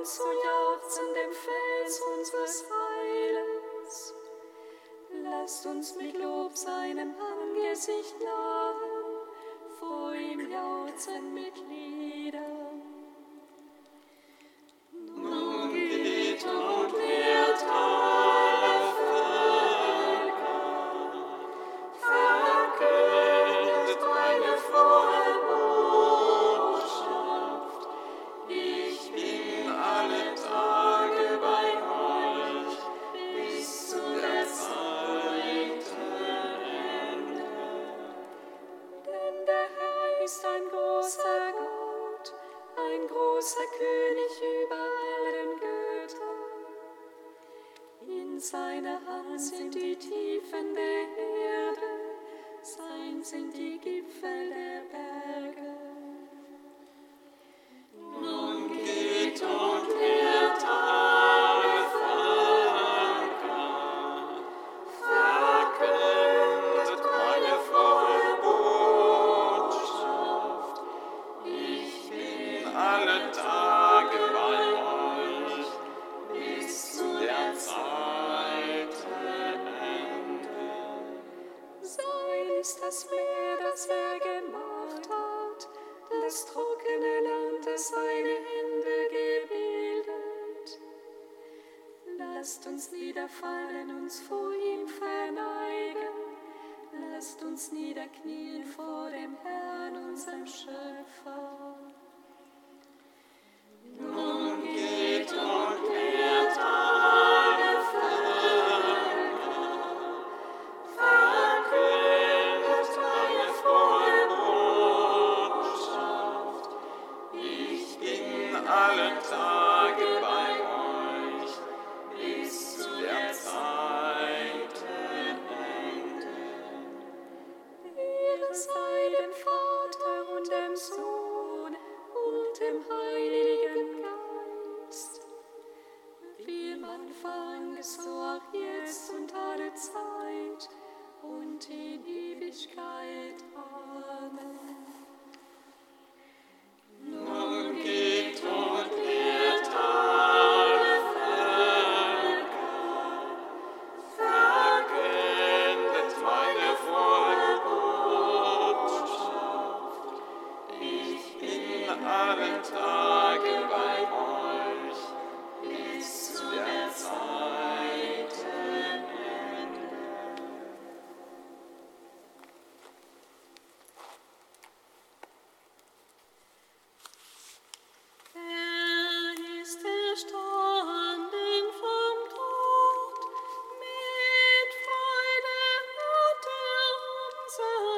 und jauchzen dem Fels unseres Heiles. Lasst uns mit Lob seinem Angesicht nahen, vor ihm jauchzen mit Liebe.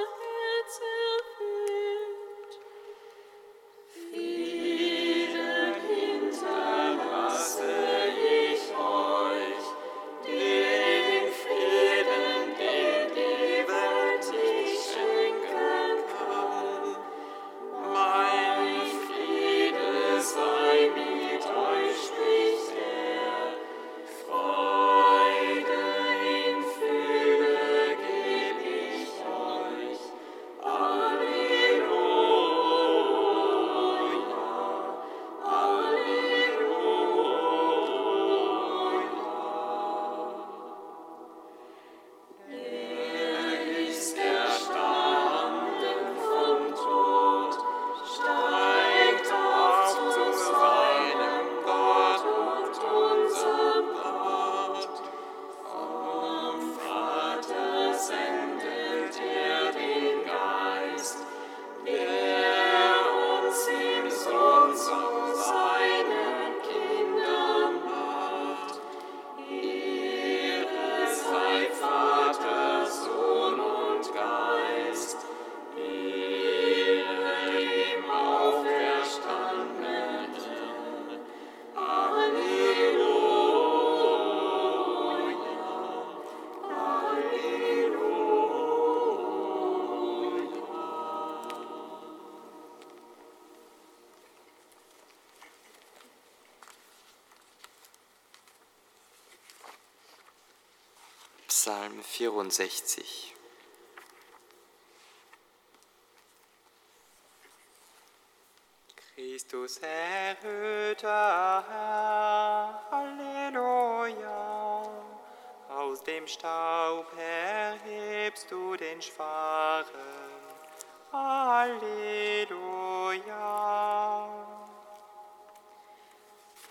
Unser 64. Christus erhöhter Herr, Halleluja. Aus dem Staub erhebst du den Schwachen, Halleluja.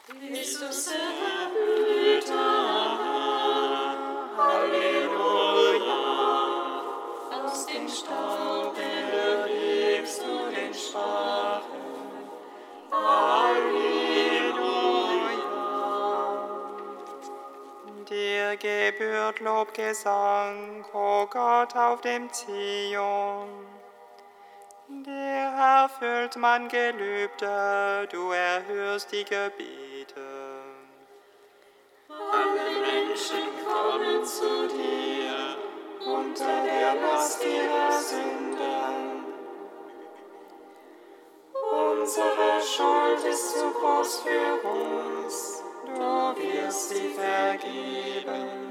Christus erhöhter gebührt Lobgesang, o Gott auf dem Zion. Dir erfüllt man Gelübde, du erhörst die Gebete. Alle Menschen kommen zu dir unter der Last ihrer Sünden. Unsere Schuld ist zu groß für uns, du wirst sie vergeben.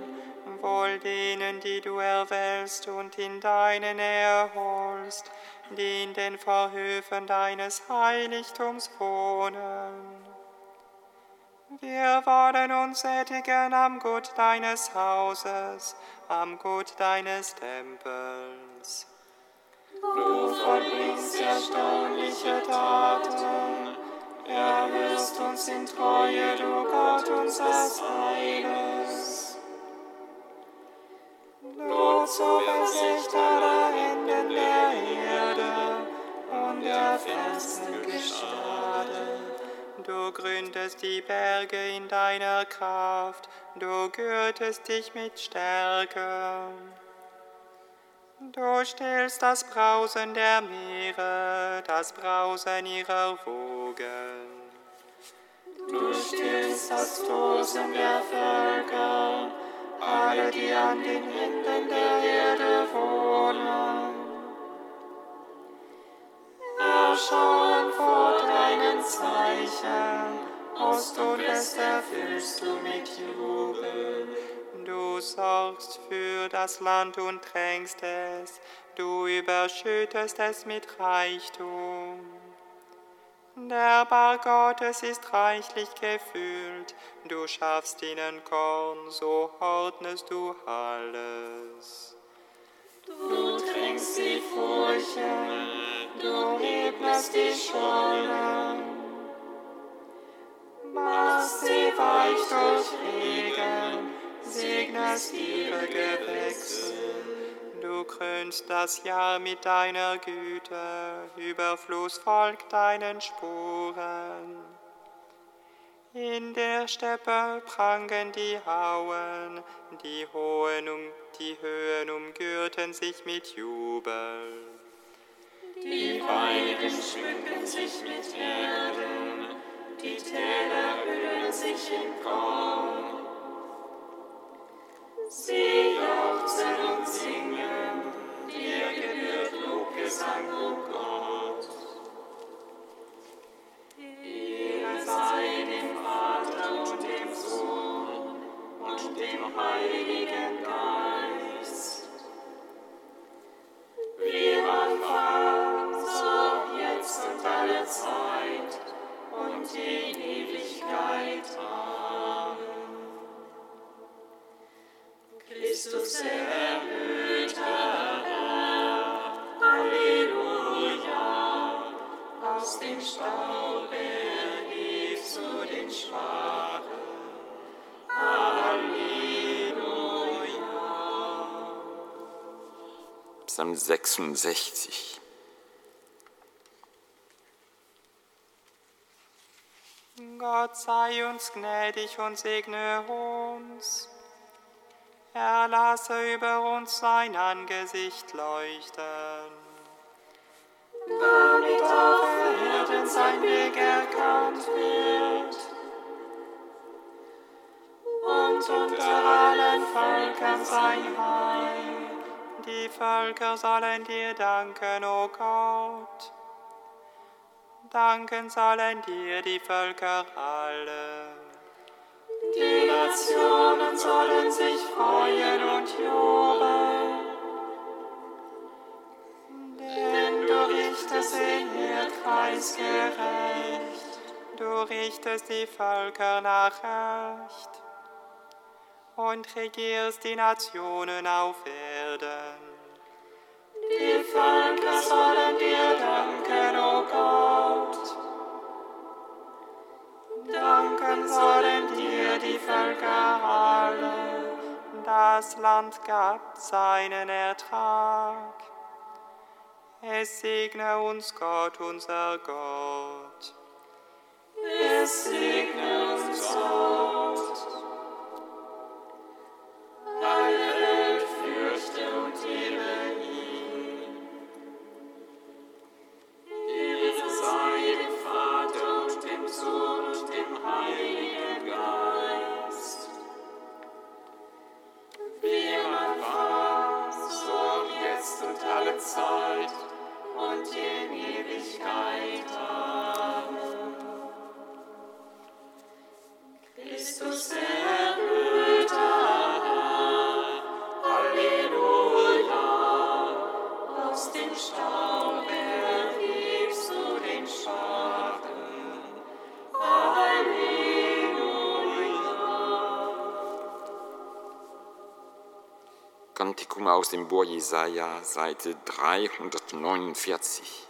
Wohl denen, die du erwählst und in deine Nähe holst, die in den Vorhöfen deines Heiligtums wohnen. Wir wollen uns sättigen am Gut deines Hauses, am Gut deines Tempels. Du vollbringst erstaunliche Taten, erhörst uns in Treue, du Gott unseres Heiles. Du zog Wächter der Enden der Erde und der festen Gestade. Du gründest die Berge in deiner Kraft, du gürtest dich mit Stärke. Du stillst das Brausen der Meere, das Brausen ihrer Wogen. Du stillst das Tosen der Völker, alle, die an den Enden der Erde wohnen. Erschauen vor deinen Zeichen, Ost und West erfüllst du mit Jubel. Du sorgst für das Land und tränkst es, du überschüttest es mit Reichtum. Der Bar Gottes ist reichlich gefüllt, du schaffst ihnen Korn, so ordnest du alles. Du trinkst die Furchen, du ebnest die Schollen, machst sie weich durch Regen, segnest ihre Gewächse. Du krönst das Jahr mit deiner Güte, Überfluss folgt deinen Spuren. In der Steppe prangen die Hauen, die, Hohen um, die Höhen umgürten sich mit Jubel. Die Weiden schmücken sich mit Erden, die Täler hüllen sich in Korn. Sie jauchzen und singen, dir Psalm 66. Gott sei uns gnädig und segne uns. Er lasse über uns sein Angesicht leuchten. Damit auf Erden sein Weg Völker sollen dir danken, o Gott. Danken sollen dir die Völker alle. Die Nationen sollen sich freuen und jubeln. Denn du richtest den Erdkreis gerecht, du richtest die Völker nach Recht und regierst die Nationen auf Erden. Das Land gab seinen Ertrag. Es segne uns Gott, unser Gott. Es segne Buch Jesaja, Seite 349.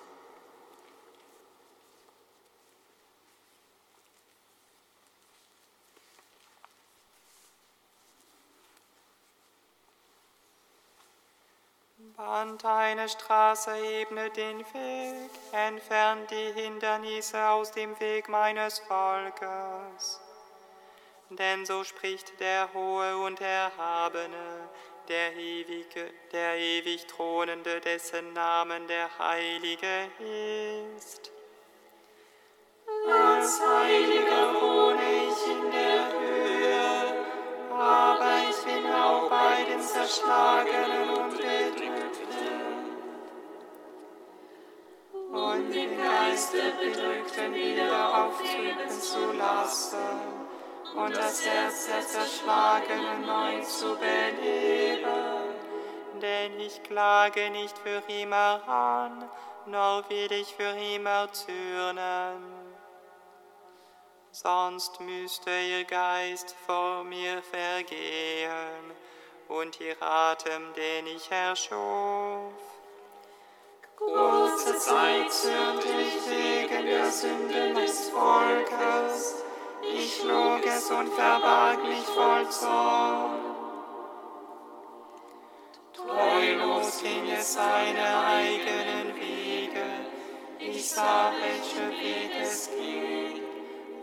Band eine Straße, ebne den Weg, entfernt die Hindernisse aus dem Weg meines Volkes. Denn so spricht der Hohe und Erhabene, der ewige, der ewig Thronende, dessen Namen der Heilige ist. Als Heiliger wohne ich in der Höhe, aber ich bin auch bei den Zerschlagenen und Bedrückten. Und den Geist der Bedrückten wieder auftreten zu lassen und das Herz der Zerschlagenen neu zu beleben. Denn ich klage nicht für immer an, noch will ich für immer zürnen. Sonst müsste ihr Geist vor mir vergehen und ihr Atem, den ich erschuf. Kurze Zeit zürnte ich wegen der Sünden des Volkes, ich log es und verbarg mich voll Zorn. Treulos ging es seine eigenen Wege, ich sah, welche Weg es ging.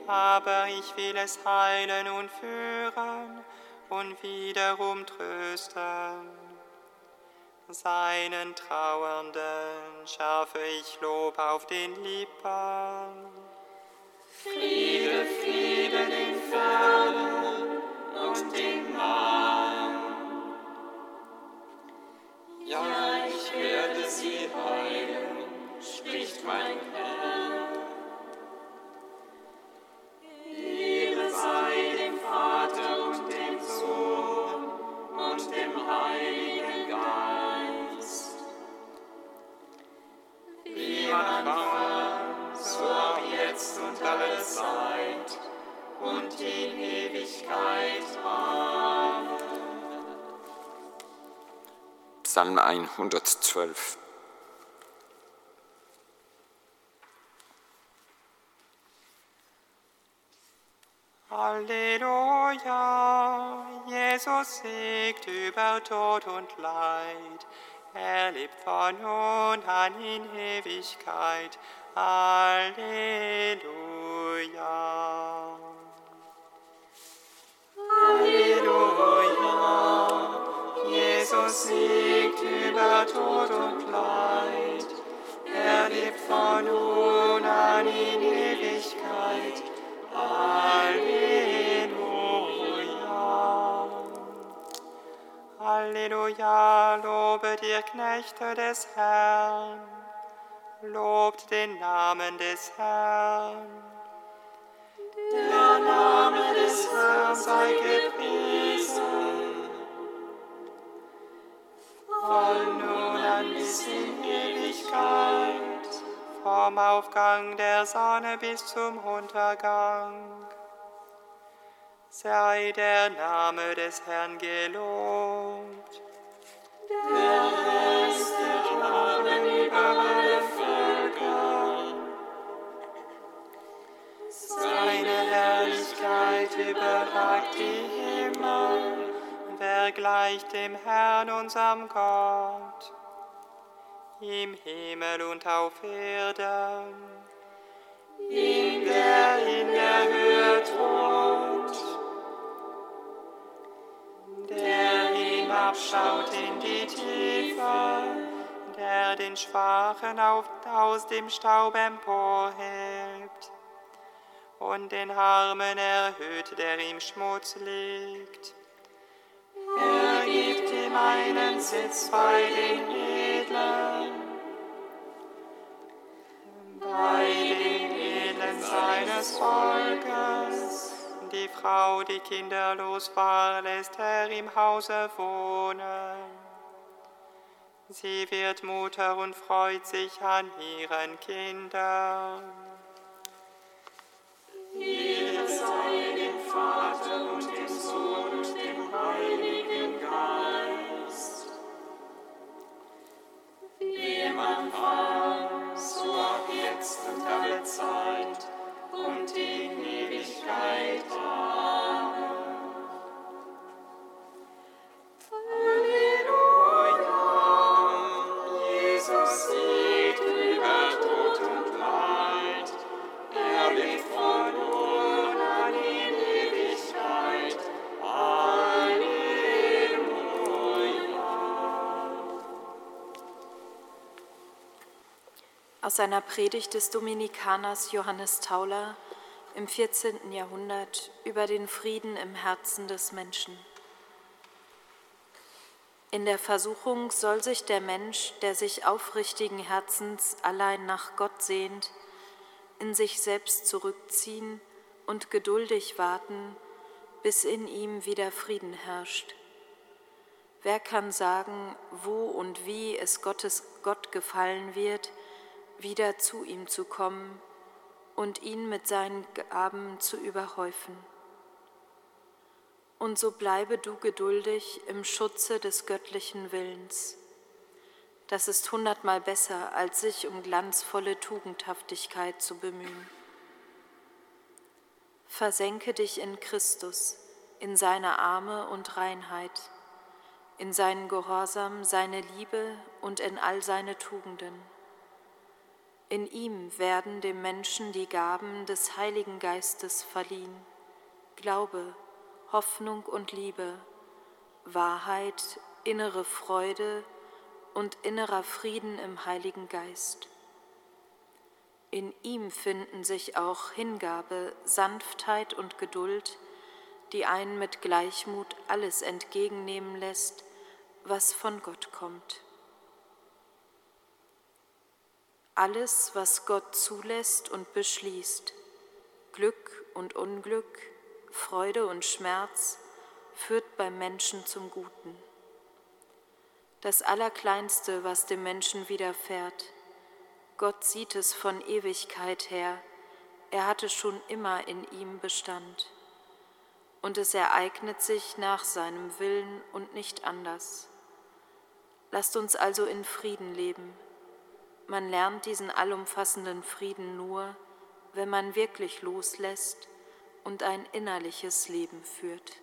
Aber ich will es heilen und führen und wiederum trösten. Seinen Trauernden schaffe ich Lob auf den Lippen. Friede, Friede den Fernen und den Nahen. Ja, ich werde sie heilen, spricht mein Herr. Ehre sei dem Vater und dem Sohn und dem Heiligen Geist. Wie man Anfang, und alle Zeit und in Ewigkeit. Amen. Psalm 112. Halleluja, Jesus siegt über Tod und Leid. Er lebt von nun an in Ewigkeit. Halleluja. Halleluja, Jesus siegt über Tod und Leid. Er lebt von nun an in Ewigkeit. Halleluja. Halleluja, lobet ihr Knechte des Herrn. Lobt den Namen des Herrn. Der Name des Herrn sei gepriesen. Von nun an bis in Ewigkeit. Vom Aufgang der Sonne bis zum Untergang. Sei der Name des Herrn gelobt. Der Herr überragt die Himmel. Wer gleicht dem Herrn, unserem Gott? Im Himmel und auf Erden. Ihm, der in der Höhe thront, der hinabschaut in die Tiefe, der den Schwachen auf, aus dem Staub emporhebt und den Armen erhöht, der im Schmutz liegt. er gibt ihm einen Sitz bei den Edlen, bei den Edlen seines Volkes. Die Frau, die kinderlos war, lässt er im Hause wohnen. Sie wird Mutter und freut sich an ihren Kindern. Aus seiner Predigt des Dominikaners Johannes Tauler im 14. Jahrhundert über den Frieden im Herzen des Menschen. In der Versuchung soll sich der Mensch, der sich aufrichtigen Herzens allein nach Gott sehnt, in sich selbst zurückziehen und geduldig warten, bis in ihm wieder Frieden herrscht. Wer kann sagen, wo und wie es Gottes Gott gefallen wird, wieder zu ihm zu kommen und ihn mit seinen Gaben zu überhäufen. Und so bleibe du geduldig im Schutze des göttlichen Willens. Das ist hundertmal besser, als sich um glanzvolle Tugendhaftigkeit zu bemühen. Versenke dich in Christus, in seine Arme und Reinheit, in seinen Gehorsam, seine Liebe und in all seine Tugenden in ihm werden dem Menschen die Gaben des Heiligen Geistes verliehen. Glaube, Hoffnung und Liebe, Wahrheit, innere Freude und innerer Frieden im Heiligen Geist. In ihm finden sich auch Hingabe, Sanftheit und Geduld, die einen mit Gleichmut alles entgegennehmen lässt, was von Gott kommt. Alles, was Gott zulässt und beschließt, Glück und Unglück, Freude und Schmerz, führt beim Menschen zum Guten. Das Allerkleinste, was dem Menschen widerfährt, Gott sieht es von Ewigkeit her, er hatte schon immer in ihm Bestand. Und es ereignet sich nach seinem Willen und nicht anders. Lasst uns also in Frieden leben man lernt diesen allumfassenden Frieden nur, wenn man wirklich loslässt und ein innerliches Leben führt.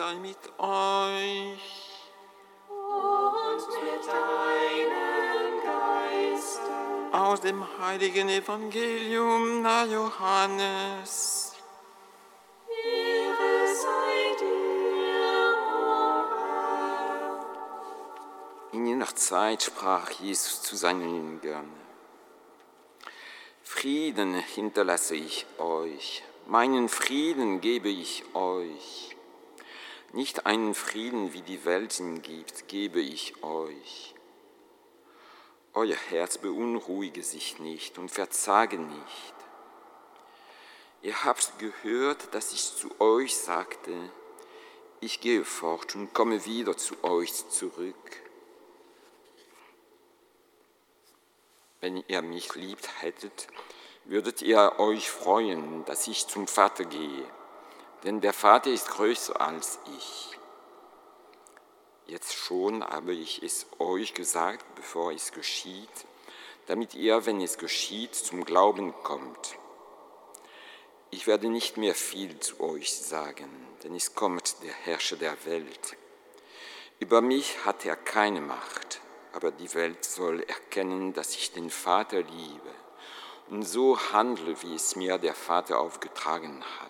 Sei mit euch. Und mit deinem Geiste. Aus dem heiligen Evangelium nach Johannes. Ehre sei dir, o Herr. In jener Zeit sprach Jesus zu seinen Jüngern, Frieden hinterlasse ich euch, meinen Frieden gebe ich euch. Nicht einen Frieden, wie die Welt ihn gibt, gebe ich euch. Euer Herz beunruhige sich nicht und verzage nicht. Ihr habt gehört, dass ich zu euch sagte, ich gehe fort und komme wieder zu euch zurück. Wenn ihr mich liebt hättet, würdet ihr euch freuen, dass ich zum Vater gehe denn der Vater ist größer als ich. Jetzt schon habe ich es euch gesagt, bevor es geschieht, damit ihr, wenn es geschieht, zum Glauben kommt. Ich werde nicht mehr viel zu euch sagen, denn es kommt der Herrscher der Welt. Über mich hat er keine Macht, aber die Welt soll erkennen, dass ich den Vater liebe und so handle, wie es mir der Vater aufgetragen hat.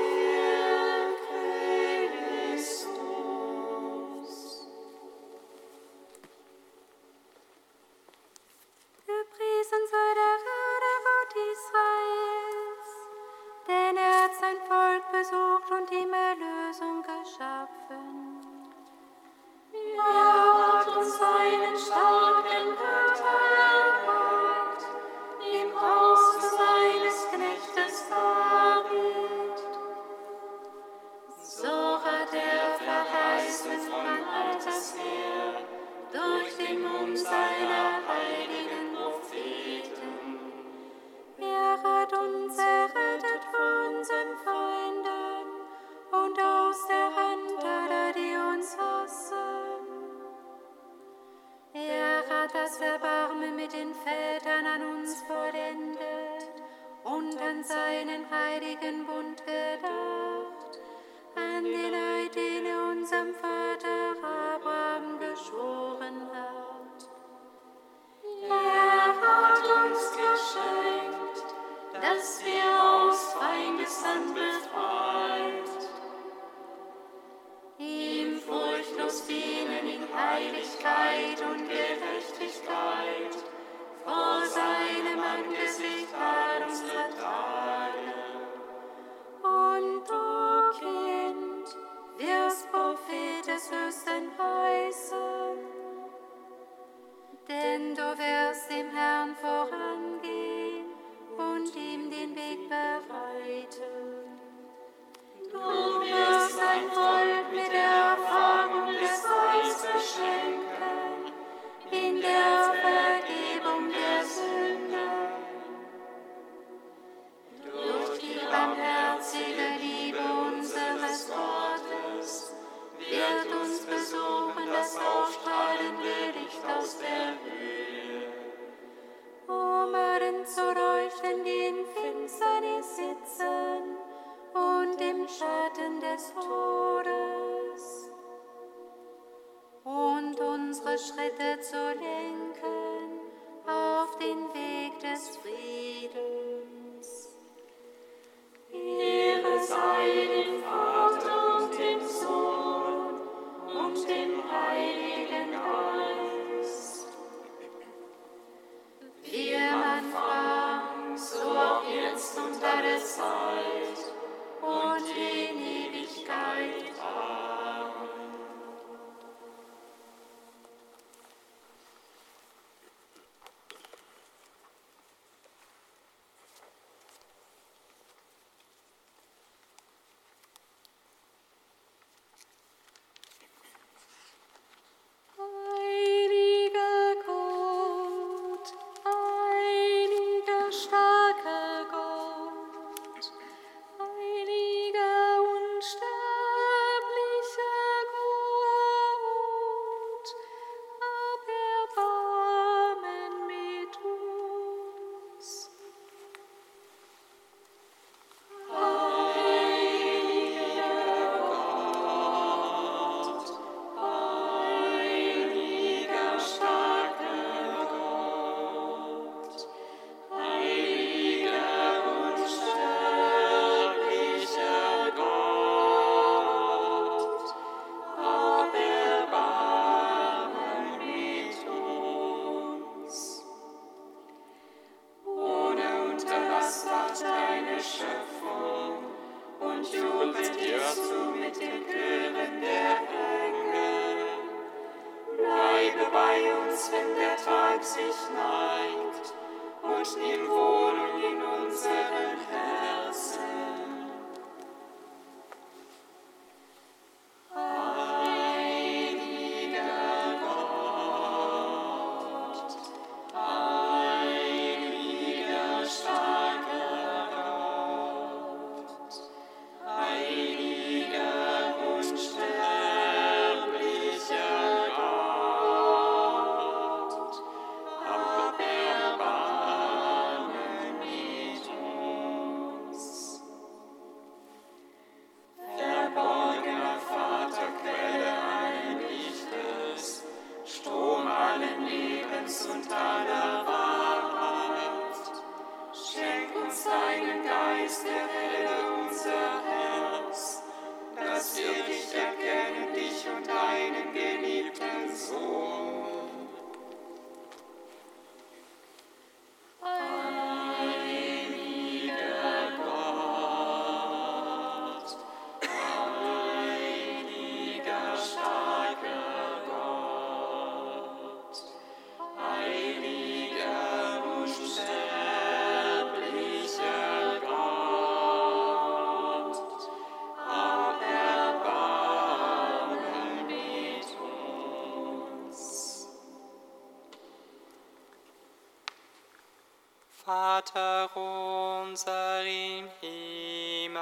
Vater unser im Himmel.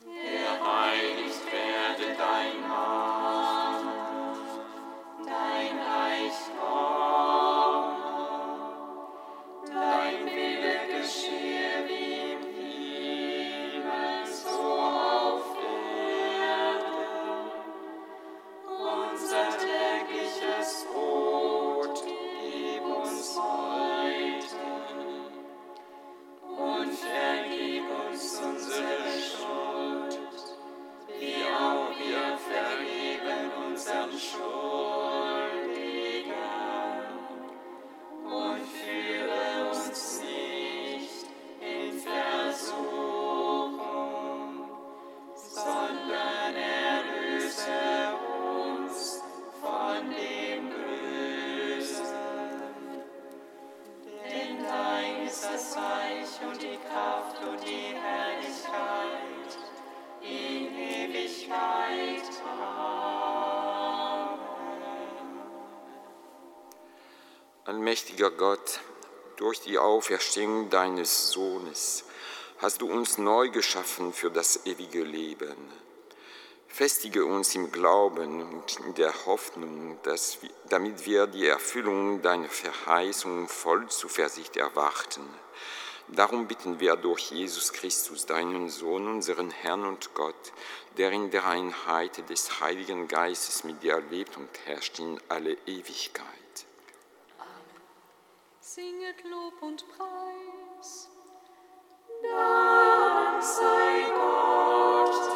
Geheiligt werde dein Name, dein Reich komme, dein Wille geschehe das Reich und die Kraft und die Herrlichkeit in Ewigkeit. Amen. Allmächtiger Gott, durch die Auferstehung deines Sohnes hast du uns neu geschaffen für das ewige Leben. Festige uns im Glauben und in der Hoffnung, dass wir, damit wir die Erfüllung deiner Verheißung voll Zuversicht erwarten. Darum bitten wir durch Jesus Christus, deinen Sohn, unseren Herrn und Gott, der in der Einheit des Heiligen Geistes mit dir lebt und herrscht in alle Ewigkeit. Singet Lob und Preis. Dank sei Gott.